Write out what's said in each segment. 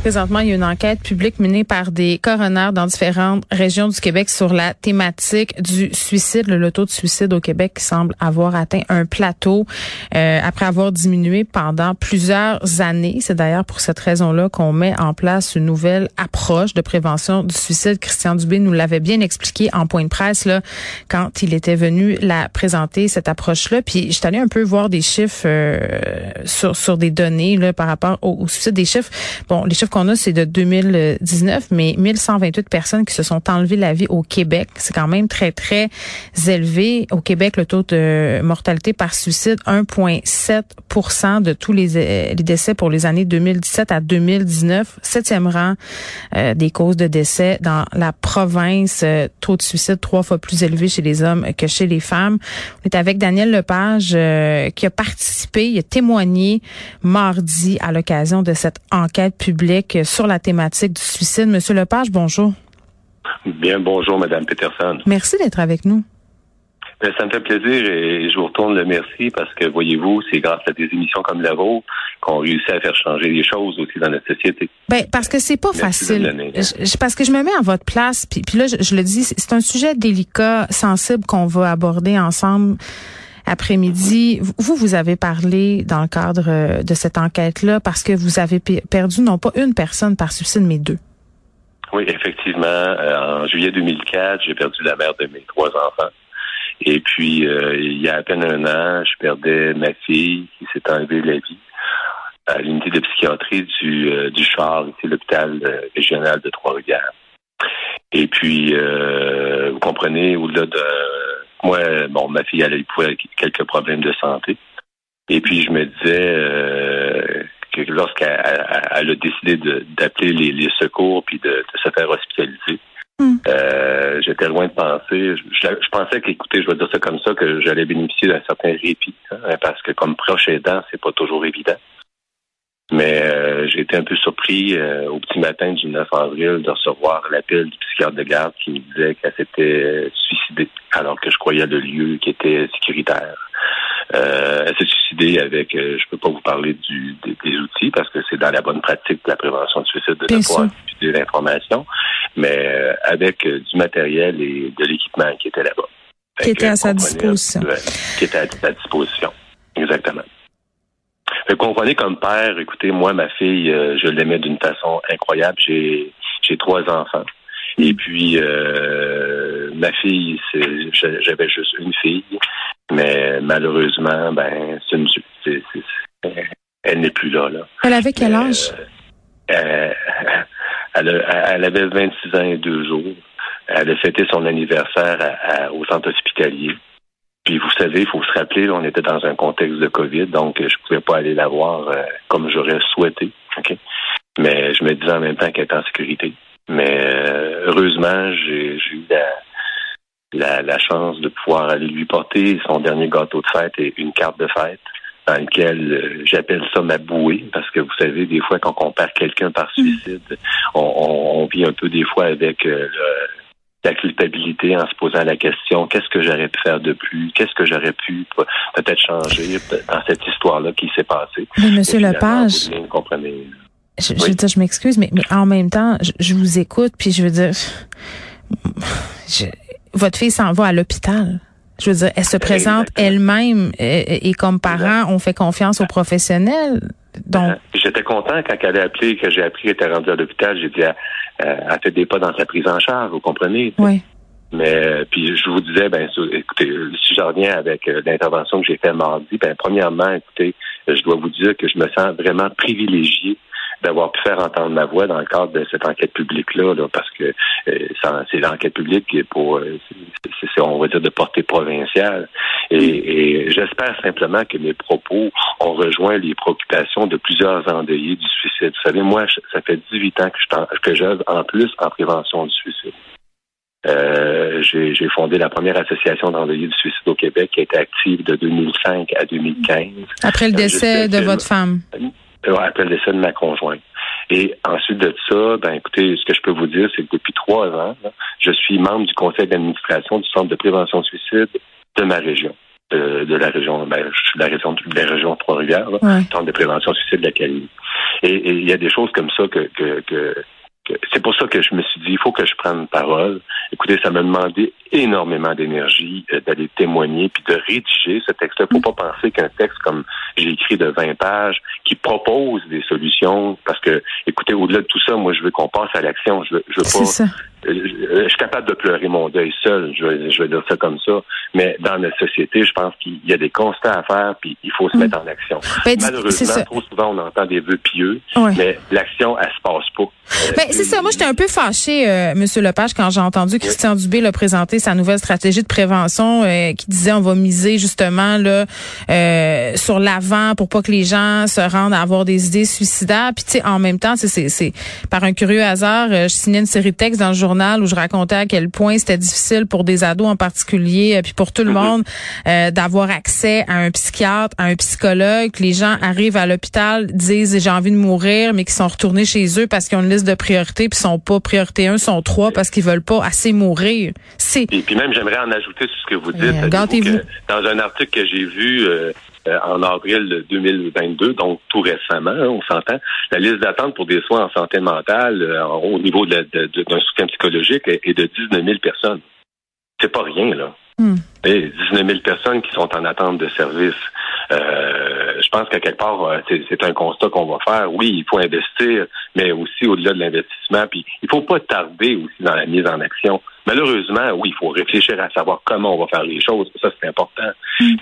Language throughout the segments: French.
Présentement, il y a une enquête publique menée par des coroners dans différentes régions du Québec sur la thématique du suicide. Le taux de suicide au Québec semble avoir atteint un plateau euh, après avoir diminué pendant plusieurs années. C'est d'ailleurs pour cette raison-là qu'on met en place une nouvelle approche de prévention du suicide. Christian Dubé nous l'avait bien expliqué en point de presse là, quand il était venu la présenter, cette approche-là. Puis je suis un peu voir des chiffres euh, sur, sur des données là, par rapport au, au suicide. Des chiffres, bon, les chiffres qu'on a, c'est de 2019, mais 1128 personnes qui se sont enlevées la vie au Québec. C'est quand même très, très élevé. Au Québec, le taux de mortalité par suicide, 1,7% de tous les, euh, les décès pour les années 2017 à 2019. Septième rang euh, des causes de décès dans la province. Euh, taux de suicide trois fois plus élevé chez les hommes que chez les femmes. On est avec Daniel Lepage qui a participé, il a témoigné mardi à l'occasion de cette enquête publique sur la thématique du suicide. Monsieur Lepage, bonjour. Bien, bonjour, Madame Peterson. Merci d'être avec nous. Ben, ça me fait plaisir et je vous retourne le merci parce que, voyez-vous, c'est grâce à des émissions comme la vôtre qu'on réussit à faire changer les choses aussi dans notre société. Ben parce que c'est pas Merci facile. Je- je- parce que je me mets à votre place, puis, puis là je, je le dis, c'est c'est un sujet délicat, sensible qu'on va aborder ensemble après-midi. Vous, vous avez parlé dans le cadre euh, de cette enquête-là parce que vous avez pe- perdu non pas une personne par suicide, mais deux. Oui, effectivement, euh, en juillet 2004, j'ai perdu la mère de mes trois enfants. Et puis, euh, il y a à peine un an, je perdais ma fille qui s'est enlevée la vie à l'unité de psychiatrie du, euh, du Char, ici, l'hôpital régional de Trois-Rivières. Et puis, vous comprenez, au-delà de... Moi, bon, ma fille, elle a eu quelques problèmes de santé. Et puis, je me disais euh, que lorsqu'elle elle- elle a décidé d'appeler les, les secours puis de, de se faire hospitaliser, Hmm. euh, j'étais loin de penser. Je pensais qu'écoutez, je vais dire ça comme ça, que j'allais bénéficier d'un certain répit, hein, parce que comme proche aidant, c'est pas toujours évident. Mais euh, j'ai été un peu surpris euh, au petit matin du 9 avril de recevoir l'appel du psychiatre de garde qui me disait qu'elle s'était euh, suicidée alors que je croyais le lieu qui était sécuritaire. Euh, elle s'est suicidée avec, euh, je peux pas vous parler du, des, des outils parce que c'est dans la bonne pratique de la prévention du suicide de pouvoir sûr. utiliser l'information, mais euh, avec du matériel et de l'équipement qui était là-bas. Qui était à sa disposition. qui était à sa disposition. Exactement. Que comprenez comme père, écoutez, moi, ma fille, euh, je l'aimais d'une façon incroyable. J'ai j'ai trois enfants. Et puis euh, ma fille, c'est j'avais juste une fille, mais malheureusement, ben c'est une c'est- c'est- c'est- elle n'est plus là. là. Elle avait quel âge? euh, elle, avait 26 ans et deux jours. Elle a fêté son anniversaire à- à- au centre hospitalier. Puis vous savez, il faut se rappeler, là, on était dans un contexte de COVID, donc euh, je pouvais pas aller la voir euh, comme j'aurais souhaité. Mais je me disais en même temps qu'elle était en sécurité. Mais euh, heureusement, j'ai eu la, la, la chance de pouvoir aller lui porter son dernier gâteau de fête et une carte de fête dans lequel euh, j'appelle ça ma bouée, parce que vous savez, des fois, quand on perd quelqu'un par suicide, on, on- on vit un peu des fois avec euh, le- la culpabilité en se posant la question qu'est-ce que j'aurais pu faire de plus, qu'est-ce que j'aurais pu pe- peut-être changer dans cette histoire-là qui s'est passée? Mais Monsieur Lepage, vous comprenez. je, je veux dire, je m'excuse, mais, mais en même temps, je, je vous écoute, puis je veux dire, je- votre fille s'en va à l'hôpital. Je veux dire, elle se présente elle-même et, et comme parent, on fait confiance aux professionnels. Donc, Euh, J'étais content quand elle a appelé, que j'ai appris qu'elle était rendue à l'hôpital. J'ai dit, elle, euh, elle fait des pas dans sa prise en charge, vous comprenez? oui. Mais euh, puis je vous disais, ben écoutez, euh, si je reviens avec euh, l'intervention que j'ai faite mardi, ben premièrement, écoutez, euh, je dois vous dire que je me sens vraiment privilégié d'avoir pu faire entendre ma voix dans le cadre de cette enquête publique-là, là, parce que euh, c'est l'enquête publique qui est pour, euh, c'est- on va dire, de portée provinciale. Et, et j'espère simplement que mes propos ont rejoint les préoccupations de plusieurs endeuillés du suicide. Vous savez, moi, ça fait 18 ans que je, j'œuvre en plus en prévention du suicide. Euh, j'ai j'ai fondé la première association d'endeuillés du suicide au Québec qui a été active de 2005 à 2015. Après le Euh, décès de votre femme. Euh, le décès de ma conjointe. Et ensuite de ça, ben écoutez, ce que je peux vous dire, c'est que depuis trois ans, là, je suis membre du conseil d'administration du Centre de prévention suicide de ma région. De, de la région, ben, je suis de la région de la région Trois-Rivières, Ouais. Centre de prévention suicide de la Calédonie. Et il y a des choses comme ça que, que, que- c'est pour ça que je me suis dit, il faut que je prenne parole. Écoutez, ça m'a demandé énormément d'énergie euh, d'aller témoigner puis de rédiger ce texte-là. Il faut pas penser qu'un texte comme j'ai écrit de 20 pages qui propose des solutions parce que, écoutez, au-delà de tout ça, moi, je veux qu'on passe à l'action. Je veux, je veux pas ça. Je je suis capable de pleurer mon deuil seul, je vais, je vais dire ça comme ça. Mais dans notre société, je pense qu'il y a des constats à faire, puis il faut se Mm. mettre en action. Ben, Malheureusement, trop souvent, on entend des vœux pieux, Ouais. mais l'action, elle se passe pas. Euh, Ben, c'est ça. Moi, j'étais un peu fâchée, euh, Monsieur Lepage, quand j'ai entendu Christian Dubé le présenter sa nouvelle stratégie de prévention euh, qui disait on va miser justement là euh, sur l'avant pour pas que les gens se rendent à avoir des idées suicidaires. Puis tu sais, en même temps, c'est par un curieux hasard, euh, je signais une série de textes dans le journal où je racontais à quel point c'était difficile pour des ados en particulier, euh, puis pour tout le monde, euh, d'avoir accès à un psychiatre, à un psychologue. Les gens arrivent à l'hôpital, disent j'ai envie de mourir, mais qui sont retournés chez eux parce qu'ils ont une liste de priorités, puis sont pas priorité 1, sont trois parce qu'ils veulent pas assez mourir. C'est Et puis même, j'aimerais en ajouter sur ce que vous dites. Gâtez-vous. que Dans un article que j'ai vu euh, euh, en avril 2022, donc tout récemment, hein, on s'entend, la liste d'attente pour des soins en santé mentale euh, au niveau d'un soutien psychologique est est de 19 000 personnes. C'est pas rien, là. Hmm. Et 19 000 personnes qui sont en attente de service. Euh, je pense qu'à quelque part, euh, c'est un constat qu'on va faire. Oui, il faut investir, mais aussi au-delà de l'investissement. Puis il faut pas tarder aussi dans la mise en action. Malheureusement, oui, il faut réfléchir à savoir comment on va faire les choses. Ça, c'est important.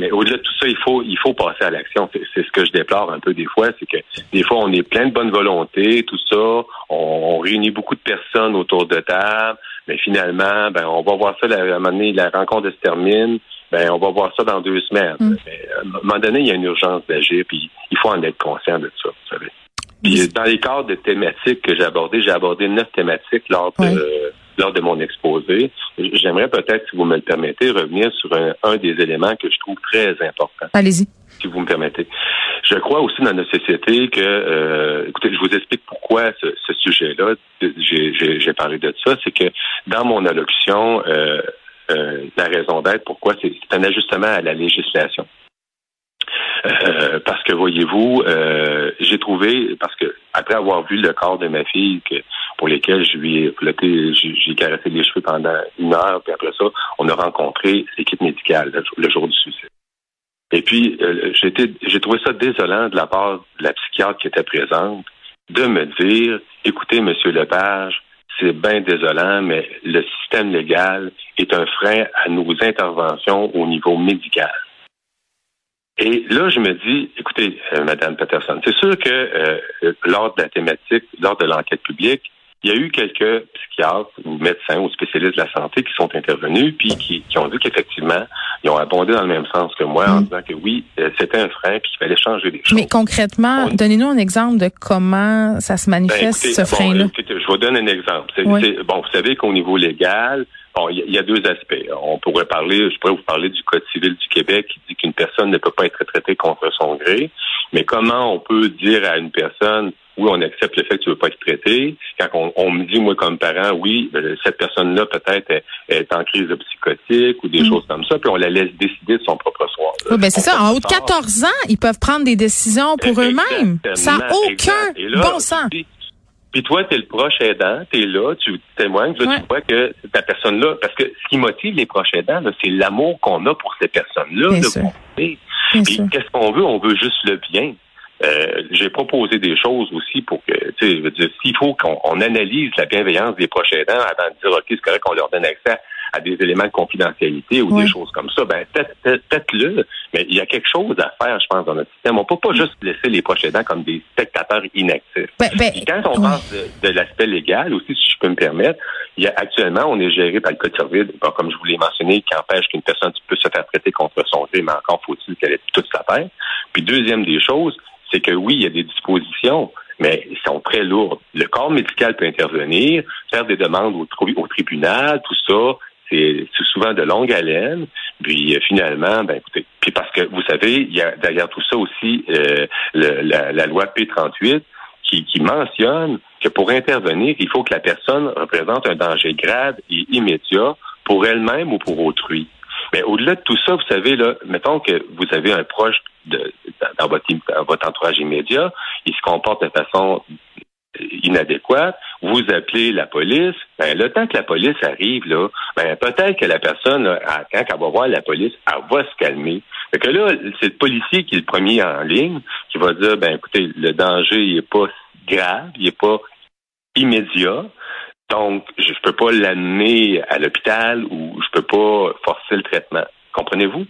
Mais au-delà de tout ça, il faut, il faut passer à l'action. C'est ce que je déplore un peu des fois, c'est que des fois, on est plein de bonne volonté, tout ça. On, on réunit beaucoup de personnes autour de table, mais finalement, ben, on va voir ça, la- à un moment donné, la rencontre se termine. Ben, on va voir ça dans deux semaines. Mm. Mais, à un moment donné, il y a une urgence d'agir, puis il faut en être conscient de ça, vous savez. Puis dans les cadres de thématiques que j'ai abordées, j'ai abordé neuf thématiques lors de, Oui. lors de mon exposé. J'aimerais peut-être, si vous me le permettez, revenir sur un, un des éléments que je trouve très important, allez-y. si vous me permettez. Je crois aussi dans notre société que, euh, écoutez, je vous explique pourquoi ce, ce sujet-là, j'ai parlé de ça, c'est que dans mon allocution, euh, euh, la raison d'être, pourquoi, c'est un ajustement à la législation. Euh, parce que voyez-vous, euh, j'ai trouvé, parce que après avoir vu le corps de ma fille, que, pour lesquels je lui ai flotté, j'ai caressé les cheveux pendant une heure, puis après ça, on a rencontré l'équipe médicale le, jour du suicide. Et puis, euh, j'ai trouvé ça désolant de la part de la psychiatre qui était présente de me dire, écoutez, Monsieur Lepage, c'est bien désolant, mais le système légal est un frein à nos interventions au niveau médical. Et là, je me dis, écoutez, euh, Madame Peterson, c'est sûr que euh, lors de la thématique, lors de l'enquête publique, il y a eu quelques psychiatres ou médecins ou spécialistes de la santé qui sont intervenus puis qui, qui ont dit qu'effectivement, ils ont abondé dans le même sens que moi en Mm. disant que oui, euh, c'était un frein puis qu'il fallait changer les choses. Mais concrètement, On- donnez-nous un exemple de comment ça se Ben, manifeste, écoutez, ce frein-là. je vous donne un exemple. Oui. bon, vous savez qu'au niveau légal, bon, il y a deux aspects. On pourrait parler, je pourrais vous parler du Code civil du Québec qui dit qu'une personne ne peut pas être traitée contre son gré. Mais comment on peut dire à une personne oui, on accepte le fait que tu veux pas être traité. Quand on, on me dit, moi, comme parent, oui, ben, cette personne-là peut-être est, est en crise psychotique ou des Mm. choses comme ça, puis on la laisse décider de son propre soir. Oui, ben c'est ça. En haut de 14 ans, ils peuvent prendre des décisions pour eux-mêmes. Ça n'a aucun là, bon sens. Puis, puis toi, tu es le proche aidant, tu es là, tu témoignes, là, Ouais. tu vois que ta personne-là, parce que ce qui motive les proches aidants, c'est l'amour qu'on a pour ces personnes-là. Puis qu'est-ce qu'on veut? On veut juste le bien. Euh, J'ai proposé des choses aussi pour que, tu sais, je veux dire, s'il faut qu'on on analyse la bienveillance des proches aidants avant de dire, OK, c'est correct qu'on leur donne accès à des éléments de confidentialité ou des choses comme ça, ben peut-être-le, mais il y a quelque chose à faire, je pense, dans notre système. On peut pas juste laisser les proches aidants comme des spectateurs inactifs. Ben, ben, Puis quand on ouais. parle de, de l'aspect légal aussi, si je peux me permettre, il y a actuellement, on est géré par le Code civil, bon, comme je vous l'ai mentionné, qui empêche qu'une personne puisse se faire traiter contre son gré, mais encore faut-il qu'elle ait toute sa paix. Puis deuxième des choses, c'est que oui, il y a des dispositions, mais elles sont très lourdes. Le corps médical peut intervenir, faire des demandes au, tri- au tribunal, tout ça. C'est c'est souvent de longue haleine. Puis euh, finalement, ben écoutez, puis parce que vous savez, il y a derrière tout ça aussi euh, le- la, la loi P38 qui, qui mentionne que pour intervenir, il faut que la personne représente un danger grave et immédiat pour elle-même ou pour autrui. Mais au-delà de tout ça, vous savez, là, mettons que vous avez un proche dans, votre, entourage immédiat, il se comporte de façon inadéquate, vous appelez la police, ben, le temps que la police arrive, là, ben, peut-être que la personne, quand elle va voir la police, elle va se calmer. Fait que là, c'est le policier qui est le premier en ligne, qui va dire, ben, écoutez, le danger, il est pas grave, il est pas immédiat. Donc, je ne peux pas l'amener à l'hôpital ou je peux pas forcer le traitement. Comprenez-vous?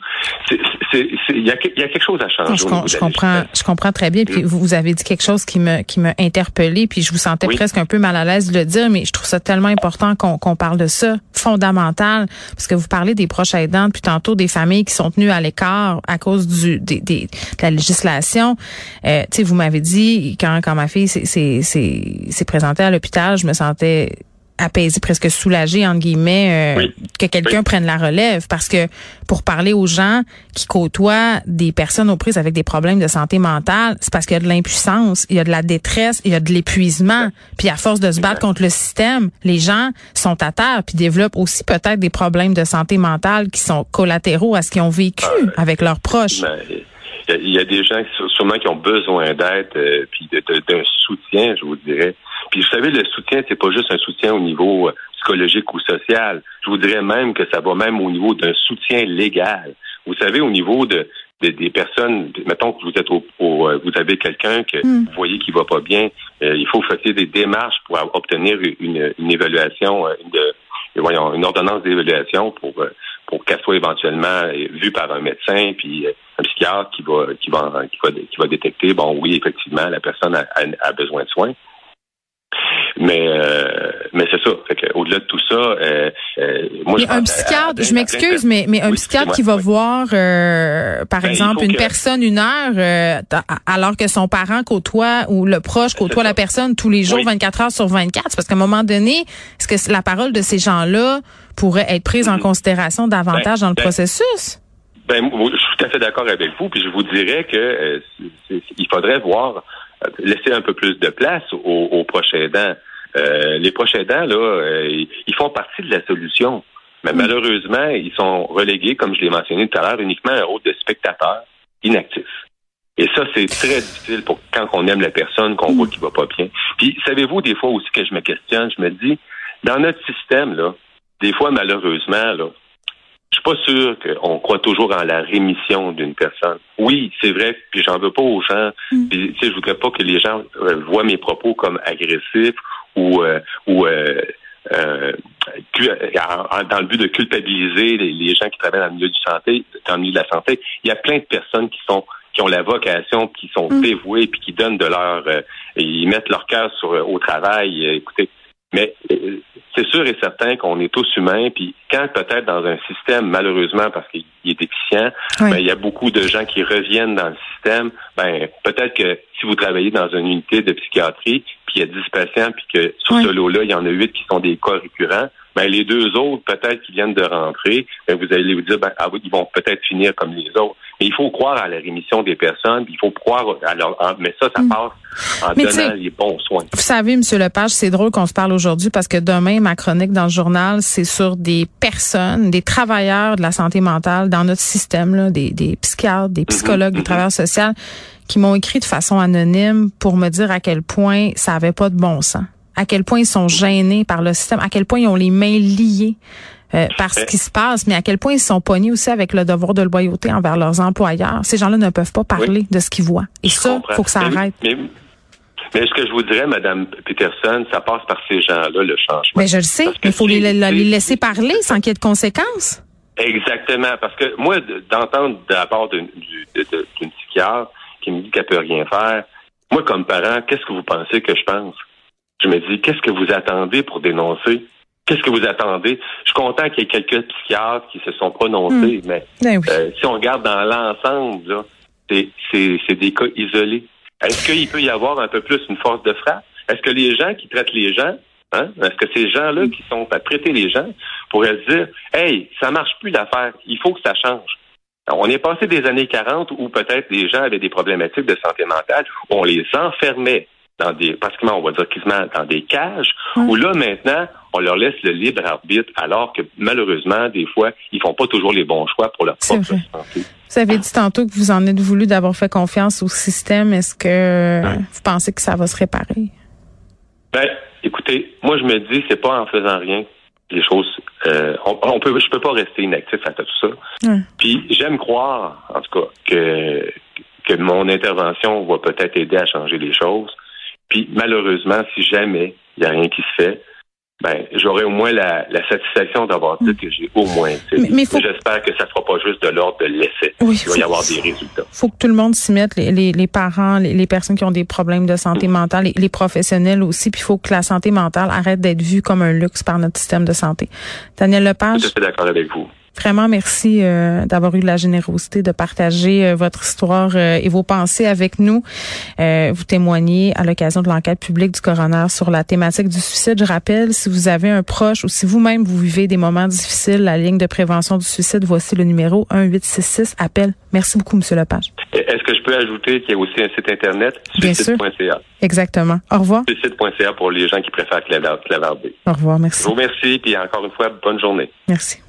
Il y, a y a quelque chose à changer. Je, com- comprends, je comprends très bien. Puis vous, vous avez dit quelque chose qui me qui m'a interpellé, puis je vous sentais Oui. presque un peu mal à l'aise de le dire, mais je trouve ça tellement important qu'on qu'on parle de ça, fondamental, parce que vous parlez des proches aidants, puis tantôt des familles qui sont tenues à l'écart à cause du des, des- de la législation. Euh, tu sais, vous m'avez dit quand quand ma fille s'est présentée à l'hôpital, je me sentais apaisée, presque soulagée entre guillemets, euh, Oui. que quelqu'un Oui. prenne la relève, parce que pour parler aux gens qui côtoient des personnes aux prises avec des problèmes de santé mentale, c'est parce qu'il y a de l'impuissance, il y a de la détresse, il y a de l'épuisement. Puis à force de se battre contre le système, les gens sont à terre puis développent aussi peut-être des problèmes de santé mentale qui sont collatéraux à ce qu'ils ont vécu avec leurs proches. Ben, Il y, a- des gens qui- sûrement qui ont besoin d'aide euh, puis d'un soutien, je vous dirais. Puis vous savez, le soutien, c'est pas juste un soutien au niveau euh, psychologique ou social. Je vous dirais même que ça va même au niveau d'un soutien légal. Vous savez, au niveau de, de- des personnes, mettons que vous êtes au, au, euh, vous avez quelqu'un que Mm. vous voyez qui va pas bien, euh, il faut faire des démarches pour obtenir une, une évaluation, euh, une, de- voyons, une ordonnance d'évaluation pour pour qu'elle soit éventuellement vue par un médecin puis un psychiatre qui va qui va qui va qui va détecter bon oui effectivement la personne a, a- a besoin de soins mais euh, mais c'est ça fait au-delà de tout ça euh, euh, moi Mais je un pense à- à psychiatre, je m'excuse, mais, mais un Oui, psychiatre qui va oui. voir, euh, par Ben, exemple, une que- personne une heure, euh, alors que son parent côtoie ou le proche côtoie la personne tous les jours, Oui. 24 heures sur 24, c'est parce qu'à un moment donné, est-ce que la parole de ces gens-là pourrait être prise en Mhm. considération davantage Ben, dans le ben, processus? Ben, je suis tout à fait d'accord avec vous, puis je vous dirais que euh, il faudrait voir, laisser un peu plus de place aux, aux proches aidants. Euh, les proches aidants, là, euh, ils- font partie de la solution. Mais malheureusement, ils sont relégués, comme je l'ai mentionné tout à l'heure, uniquement à un rôle de spectateur inactif. Et ça, c'est très difficile pour quand on aime la personne, qu'on voit qu'il va pas bien. Puis, savez-vous, des fois aussi que je me questionne, je me dis, dans notre système, là, des fois, malheureusement, là, je suis pas sûr qu'on croit toujours en la rémission d'une personne. Oui, c'est vrai, puis j'en veux pas aux gens. Puis, tu sais, je voudrais pas que les gens euh, voient mes propos comme agressifs ou euh, ou euh, euh, dans le but de culpabiliser les, les gens qui travaillent dans le milieu du santé, dans le milieu de la santé. Il y a plein de personnes qui sont qui ont la vocation, puis qui sont dévouées, puis qui donnent de leur, euh, ils mettent leur cœur sur au travail. Écoutez, mais euh, c'est sûr et certain qu'on est tous humains, puis quand peut-être dans un système, malheureusement, parce qu'il est déficient, Oui. ben, il y a beaucoup de gens qui reviennent dans le système. Ben, peut-être que si vous travaillez dans une unité de psychiatrie, puis il y a 10 patients, puis que sur Oui. ce lot-là, il y en a 8 qui sont des cas récurrents, Ben, les deux autres, peut-être qui viennent de rentrer, ben, vous allez vous dire, ben, ah oui, ils vont peut-être finir comme les autres. Mais il faut croire à la rémission des personnes, il faut croire à leur, mais ça, ça passe en Mm. Mais donnant les bons soins. Vous savez, Monsieur Lepage, c'est drôle qu'on se parle aujourd'hui parce que demain, ma chronique dans le journal, c'est sur des personnes, des travailleurs de la santé mentale dans notre système, là, des, des psychiatres, des psychologues, des travailleurs sociaux, qui m'ont écrit de façon anonyme pour me dire à quel point ça avait pas de bon sens, à quel point ils sont gênés par le système, à quel point ils ont les mains liées. Euh, par ce qui se passe, mais à quel point ils sont pognés aussi avec le devoir de loyauté envers leurs employeurs. Ces gens-là ne peuvent pas parler de ce qu'ils voient. Et Je ça, comprends. faut que ça Mais- arrête. Mais, mais ce que je vous dirais, Madame Peterson, ça passe par ces gens-là, le changement. Mais je le sais, mais il faut les, laisser parler sans qu'il y ait de conséquences. Exactement, parce que moi, d'entendre de la part d'une psychiatre qui me dit qu'elle peut rien faire, moi, comme parent, qu'est-ce que vous pensez que je pense? Je me dis, qu'est-ce que vous attendez pour dénoncer? Qu'est-ce que vous attendez? Je suis content qu'il y ait quelques psychiatres qui se sont prononcés, mais Ben oui. euh, si on regarde dans l'ensemble, c'est- des cas isolés. Est-ce qu'il peut y avoir un peu plus une force de frappe? Est-ce que les gens qui traitent les gens, hein, est-ce que ces gens-là qui sont à traiter les gens pourraient se dire, hey, ça marche plus l'affaire, il faut que ça change. Alors, on est passé des années 40 où peut-être les gens avaient des problématiques de santé mentale, où on les enfermait dans des, pratiquement, on va dire quasiment dans des cages, où là, maintenant, on leur laisse le libre arbitre, alors que malheureusement, des fois, ils font pas toujours les bons choix pour leur propre santé. Vous avez dit tantôt que vous en êtes voulu d'avoir fait confiance au système. Est-ce que vous pensez que ça va se réparer? Ben, écoutez, moi je me dis, c'est pas en faisant rien que les choses. euh, on, on peut, je peux pas rester inactif face à tout ça. Puis j'aime croire, en tout cas, que que mon intervention va peut-être aider à changer les choses. Puis malheureusement, si jamais il y a rien qui se fait, ben j'aurai au moins la, la satisfaction d'avoir dit que j'ai au moins. Mais- mais faut- J'espère que ça ne sera pas juste de l'ordre de l'essai. Oui, Il va faut- y avoir des résultats. faut que tout le monde s'y mette, les, les, les parents, les, les personnes qui ont des problèmes de santé mentale, les, les professionnels aussi. Puis il faut que la santé mentale arrête d'être vue comme un luxe par notre système de santé. Daniel Lepage, à fait d'accord avec vous. Vraiment, merci euh, d'avoir eu de la générosité de partager euh, votre histoire euh, et vos pensées avec nous. Euh, vous témoignez à l'occasion de l'enquête publique du coroner sur la thématique du suicide. Je rappelle, si vous avez un proche ou si vous-même vous vivez des moments difficiles, la ligne de prévention du suicide, voici le numéro 1866 appel. Merci beaucoup, Monsieur Lepage. Est-ce que je peux ajouter qu'il y a aussi un site internet, suicide.ca. Exactement. Au revoir. Suicide.ca pour les gens qui préfèrent clavar- clavarder. Au revoir. Je Merci. vous remercie, puis encore une fois, bonne journée. Merci.